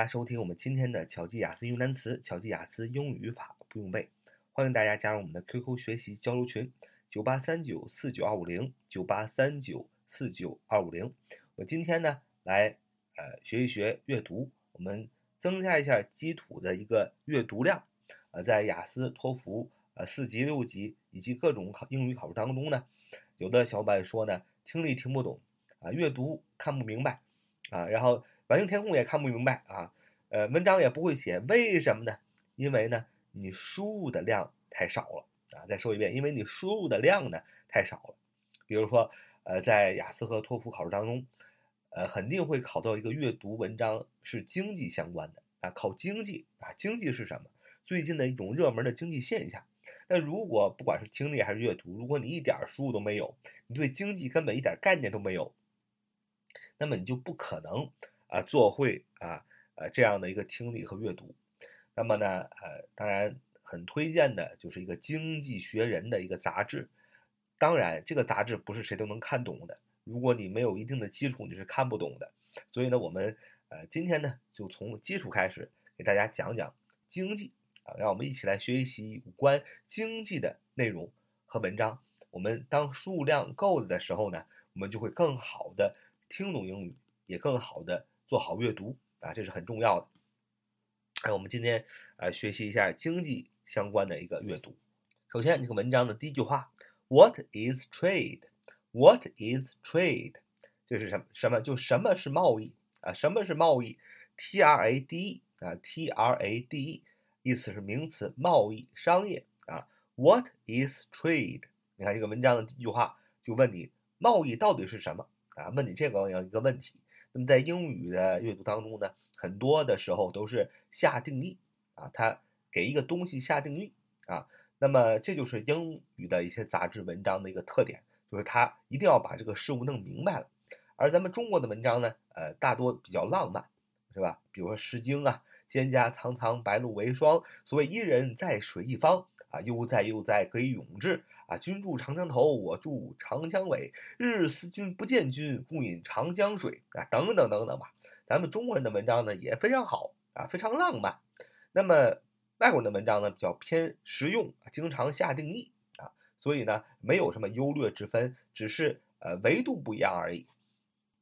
大家收听我们今天的巧记雅思英语单词，巧记雅思英语语法不用背。欢迎大家加入我们的 QQ 学习交流群：九八三九四九二五零九八三九四九二五零。我今天呢来呃学一学阅读，我们增加一下基础的一个阅读量。呃，在雅思、托福呃四级、六级以及各种考英语考试当中呢，有的小伙伴说呢听力听不懂啊，阅读看不明白啊，然后。完形填空也看不明白啊，呃，文章也不会写，为什么呢？因为呢，你输入的量太少了啊！再说一遍，因为你输入的量呢太少了。比如说，呃，在雅思和托福考试当中，呃，肯定会考到一个阅读文章是经济相关的啊，考经济啊，经济是什么？最近的一种热门的经济现象。那如果不管是听力还是阅读，如果你一点输入都没有，你对经济根本一点概念都没有，那么你就不可能。啊，做会啊，呃，这样的一个听力和阅读，那么呢，呃，当然很推荐的就是一个《经济学人》的一个杂志，当然这个杂志不是谁都能看懂的，如果你没有一定的基础，你是看不懂的。所以呢，我们呃今天呢就从基础开始给大家讲讲经济啊，让我们一起来学习有关经济的内容和文章。我们当数量够了的时候呢，我们就会更好的听懂英语，也更好的。做好阅读啊，这是很重要的。哎，我们今天呃学习一下经济相关的一个阅读。首先，这个文章的第一句话：What is trade？What is trade？这是什么？什么？就什么是贸易啊？什么是贸易？T R A D E 啊，T R A D E 意思是名词，贸易、商业啊。What is trade？你看这个文章的第一句话就问你贸易到底是什么啊？问你这个样一个问题。那么在英语的阅读当中呢，很多的时候都是下定义啊，它给一个东西下定义啊，那么这就是英语的一些杂志文章的一个特点，就是它一定要把这个事物弄明白了。而咱们中国的文章呢，呃，大多比较浪漫，是吧？比如说《诗经》啊，“蒹葭苍苍，白露为霜”，所谓“伊人在水一方”。啊，悠哉悠哉，可以永志啊！君住长江头，我住长江尾。日思君不见君，共饮长江水啊！等等等等吧。咱们中国人的文章呢也非常好啊，非常浪漫。那么外国人的文章呢比较偏实用，经常下定义啊，所以呢没有什么优劣之分，只是呃维度不一样而已。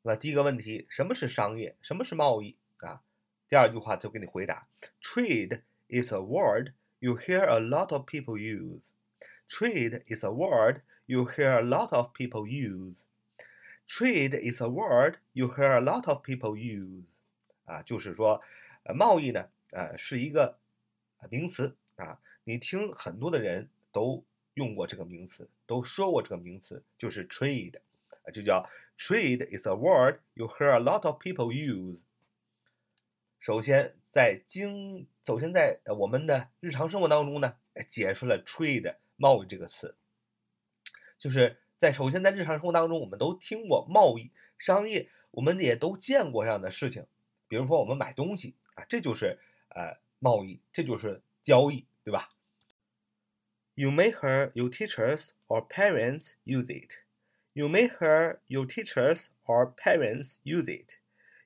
那第一个问题，什么是商业？什么是贸易啊？第二句话就给你回答：Trade is a word. you hear a lot of people use. Trade is a word you hear a lot of people use. Trade is a word you hear a lot of people use. 啊，就是说，呃，贸易呢，呃，是一个名词啊，你听很多的人都用过这个名词，都说过这个名词，就是 trade，啊，就叫 trade is a word you hear a lot of people use. 首先，在经首先在我们的日常生活当中呢，解释了 trade 贸易这个词，就是在首先在日常生活当中，我们都听过贸易、商业，我们也都见过这样的事情。比如说我们买东西啊，这就是呃贸易，这就是交易，对吧？You may hear your teachers or parents use it. You may hear your teachers or parents use it.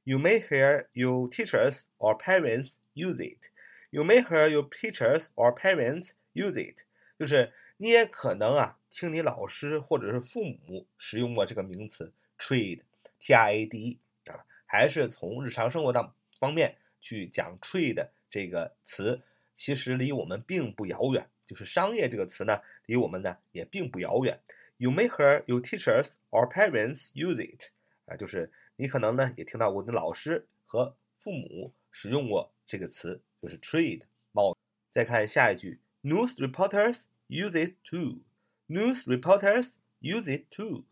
You may hear your teachers or parents use it. You may hear your teachers or parents use it. 就是你也可能啊，听你老师或者是父母使用过这个名词 trade，t r a d e 啊，还是从日常生活当方面去讲 trade 这个词，其实离我们并不遥远。就是商业这个词呢，离我们呢也并不遥远。You may hear your teachers or parents use it. 啊，就是你可能呢也听到过你的老师和父母使用过这个词，就是 trade 贸。再看下一句，news reporters use it too。news reporters use it too。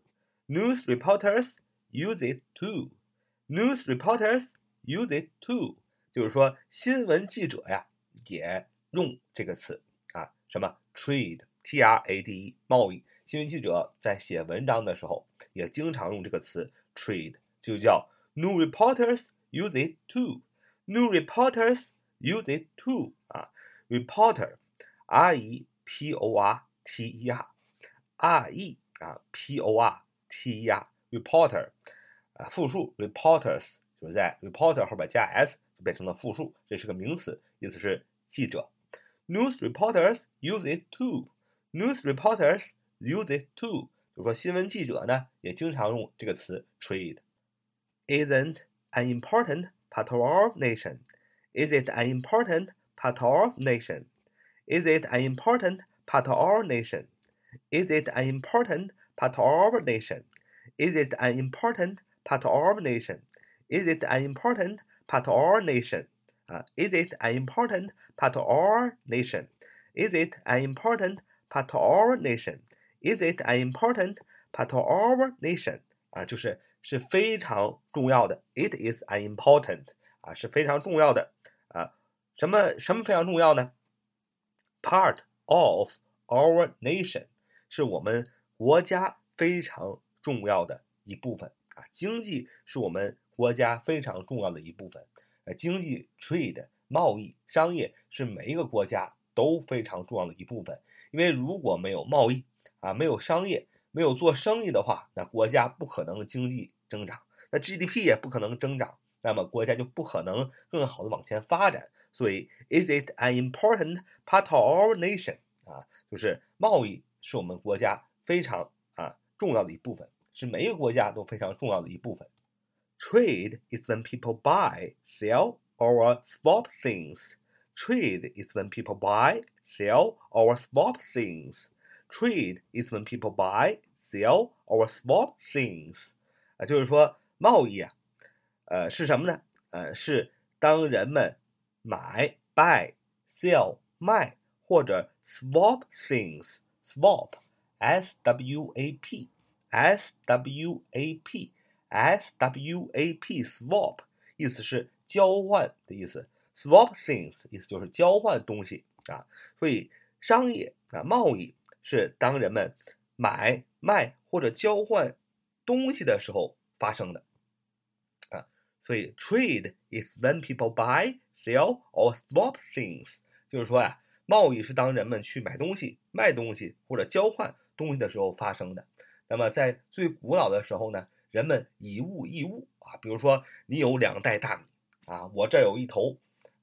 news reporters use it too。news reporters use it too，就是说新闻记者呀也用这个词啊，什么 trade，t r a d e 贸易。新闻记者在写文章的时候也经常用这个词。trade 就叫 new reporters use it too. New reporters use it too 啊，reporter，r e p o r t e r，r e 啊 p o r t e r，reporter 啊复数 reporters 就是在 reporter 后边加 s 就变成了复数，这是个名词，意思是记者。News reporters use it too. News reporters use it too. 就说新闻记者呢也经常用这个词 trade。 Isn't an important part of our nation? Is it an important part of our nation? Is it an important part of our nation? Is it an important part of our nation? Is it an important part of our nation? Is it an important part of our nation? 啊，Is it an important part of our nation? Is it an important part of our nation? Is it an important part of our nation? 啊，就是 是非常重要的。It is an important 啊，是非常重要的啊。什么什么非常重要呢？Part of our nation 是我们国家非常重要的一部分啊。经济是我们国家非常重要的一部分。呃，经济 trade 贸易商业是每一个国家都非常重要的一部分。因为如果没有贸易啊，没有商业。没有做生意的话，那国家不可能经济增长，那 GDP 也不可能增长，那么国家就不可能更好的往前发展。所以，Is it an important part of our nation？啊，就是贸易是我们国家非常啊重要的一部分，是每一个国家都非常重要的一部分。Trade is when people buy, sell, or swap things. Trade is when people buy, sell, or swap things. Trade is when people buy, sell, or swap things，啊，就是说贸易啊，呃，是什么呢？呃，是当人们买 buy, sell 卖或者 swap things, swap, s w a p, s w a p, s w a p, swap 意思是交换的意思，swap things 意思就是交换东西啊，所以商业啊贸易。 是当人们买卖或者交换东西的时候发生的啊，所以 trade is when people buy, sell or swap things，就是说呀，贸易是当人们去买东西、卖东西或者交换东西的时候发生的。那么在最古老的时候呢，人们以物易物啊，比如说你有两袋大米啊，我这有一头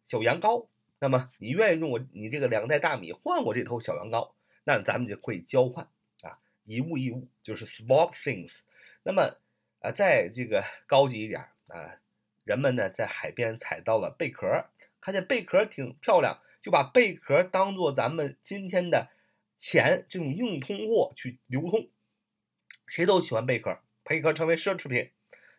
小羊羔，那么你愿意用我你这个两袋大米换我这头小羊羔？那咱们就会交换啊，以物易物就是 swap things。那么啊，在这个高级一点啊，人们呢在海边采到了贝壳，看见贝壳挺漂亮，就把贝壳当做咱们今天的钱这种硬通货去流通。谁都喜欢贝壳，贝壳成为奢侈品。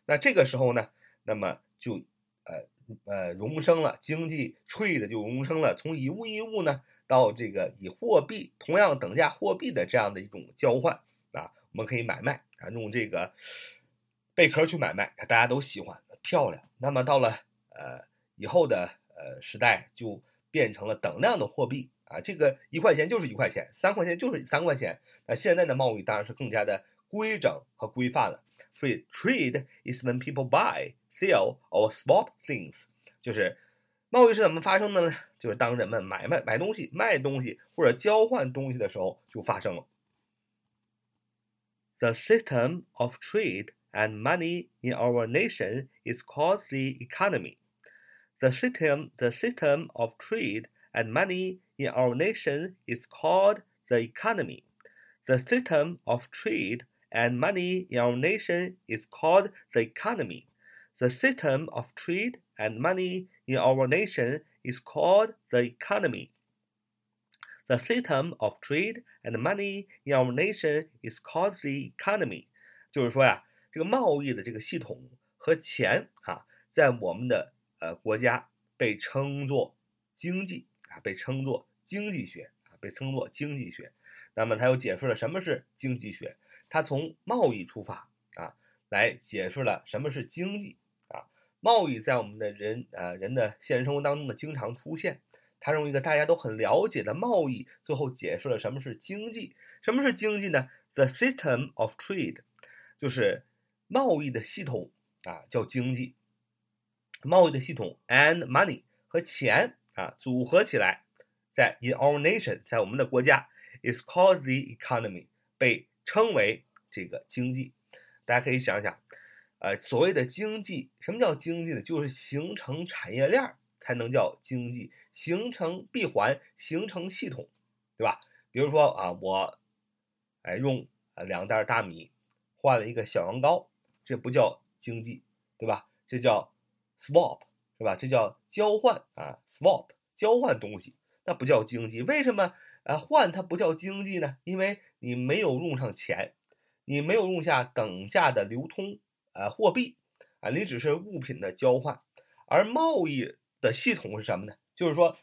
那这个时候呢，那么就呃呃荣升了，经济 trade 就荣升了，从以物易物呢。到这个以货币同样等价货币的这样的一种交换啊，我们可以买卖啊，用这个贝壳去买卖，大家都喜欢漂亮。那么到了呃以后的呃时代，就变成了等量的货币啊，这个一块钱就是一块钱，三块钱就是三块钱。那现在的贸易当然是更加的规整和规范了。所以，trade is when people buy, sell or swap things，就是。贸易是怎么发生的呢？就是当人们买卖买东西、卖东西或者交换东西的时候就发生了。The system of trade and money in our nation is called the economy. The system, the system of trade and money in our nation is called the economy. The system of trade and money in our nation is called the economy. The system of trade and money in our nation is called the economy. The system of trade and money in our nation is called the economy。就是说呀，这个贸易的这个系统和钱啊，在我们的呃国家被称作经济啊，被称作经济学啊，被称作经济学。那么他又解释了什么是经济学，他从贸易出发啊，来解释了什么是经济。贸易在我们的人呃人的现实生活当中呢经常出现，他用一个大家都很了解的贸易，最后解释了什么是经济。什么是经济呢？The system of trade，就是贸易的系统啊，叫经济。贸易的系统 and money 和钱啊组合起来，在 in our nation，在我们的国家 is called the economy，被称为这个经济。大家可以想想。呃，所谓的经济，什么叫经济呢？就是形成产业链才能叫经济，形成闭环，形成系统，对吧？比如说啊，我哎用两袋大米换了一个小羊羔，这不叫经济，对吧？这叫 swap，是吧？这叫交换啊，swap 交换东西，那不叫经济。为什么啊换它不叫经济呢？因为你没有用上钱，你没有用下等价的流通。呃，货币啊，你只是物品的交换，而贸易的系统是什么呢？就是说，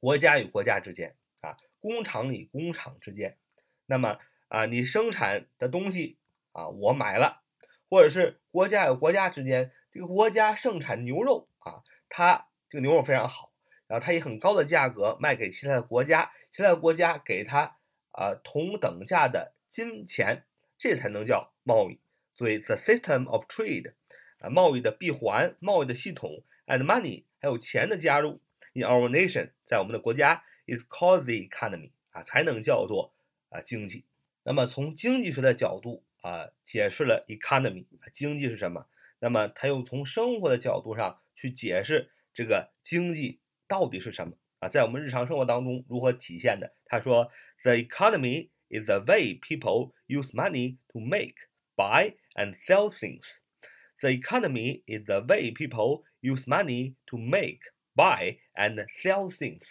国家与国家之间啊，工厂与工厂之间，那么啊，你生产的东西啊，我买了，或者是国家与国家之间，这个国家盛产牛肉啊，它这个牛肉非常好，然后它以很高的价格卖给其他的国家，其他的国家给它啊同等价的金钱，这才能叫贸易。所以，the system of trade，啊，贸易的闭环，贸易的系统，and money，还有钱的加入，in our nation，在我们的国家，is called the economy，啊，才能叫做啊经济。那么从经济学的角度啊，解释了 economy，经济是什么？那么他又从生活的角度上去解释这个经济到底是什么？啊，在我们日常生活当中如何体现的？他说，the economy is the way people use money to make。buy and sell things. The economy is the way people use money to make, buy and sell things.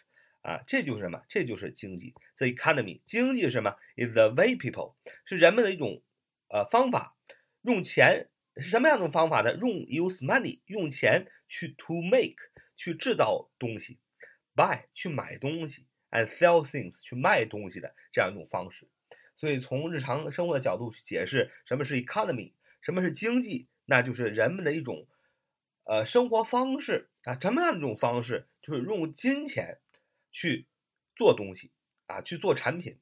啊，这就是什么？这就是经济。The economy，经济是什么？is the way people 是人们的一种呃方法，用钱是什么样的方法呢？用 use money 用钱去 to make 去制造东西，buy 去买东西，and sell things 去卖东西的这样一种方式。 所以，从日常生活的角度去解释什么是 economy，什么是经济，那就是人们的一种，呃，生活方式啊。什么样的一种方式？就是用金钱去做东西啊，去做产品，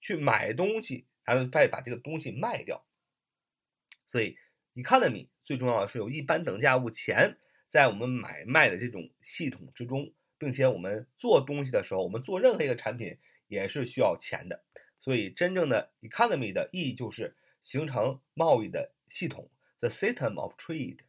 去买东西，然后再把这个东西卖掉。所以，economy 最重要的是有一般等价物钱在我们买卖的这种系统之中，并且我们做东西的时候，我们做任何一个产品也是需要钱的。所以，真正的 economy 的意义就是形成贸易的系统，the system of trade，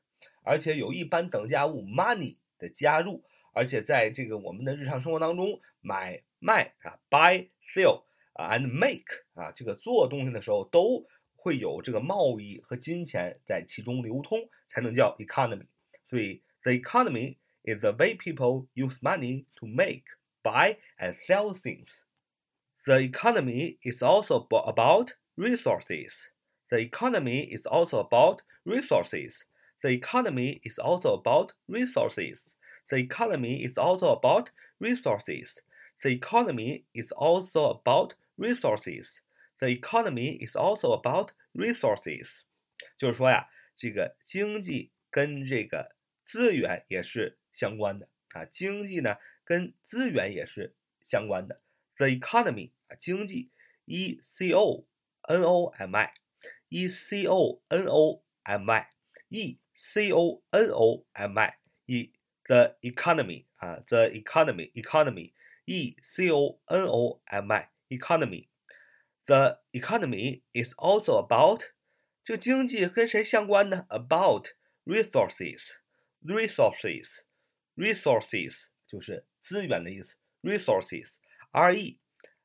而且有一般等价物 money 的加入，而且在这个我们的日常生活当中，买卖啊，buy sell 啊，and make 啊，这个做东西的时候都会有这个贸易和金钱在其中流通，才能叫 economy。所以，the economy is the way people use money to make, buy and sell things. The economy is also about resources. The economy is also about resources. The economy is also about resources. The economy is also about resources. The economy is also about resources. The economy is also about resources. 就是说呀，这个经济跟这个资源也是相关的啊，经济呢跟资源也是相关的。The economy 啊，经济，e c o n o m i，e c o n o m i，e c o n o m i，e，the economy 啊，the economy，economy，e c o n o m i，economy，the economy is also about 这个经济跟谁相关呢？About resources，resources，resources 就是资源的意思，resources，r e。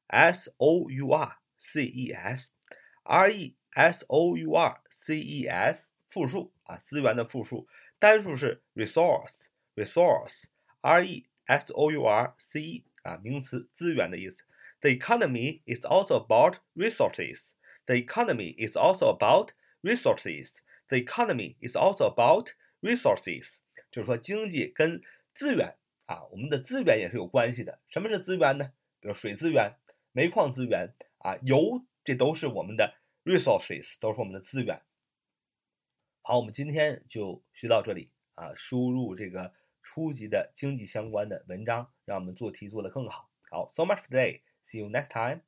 S O U R C E S，R E S O U R C E S，复数啊，资源的复数，单数是 resource，resource，R E S O U R C E 啊，名词，资源的意思。The economy is also about resources. The economy is also about resources. The economy is also about resources. 就是说，经济跟资源啊，我们的资源也是有关系的。什么是资源呢？比如水资源。 煤矿资源啊，油，这都是我们的 resources，都是我们的资源。好，我们今天就学到这里啊，输入这个初级的经济相关的文章，让我们做题做得更好。好，so much today，see you next time。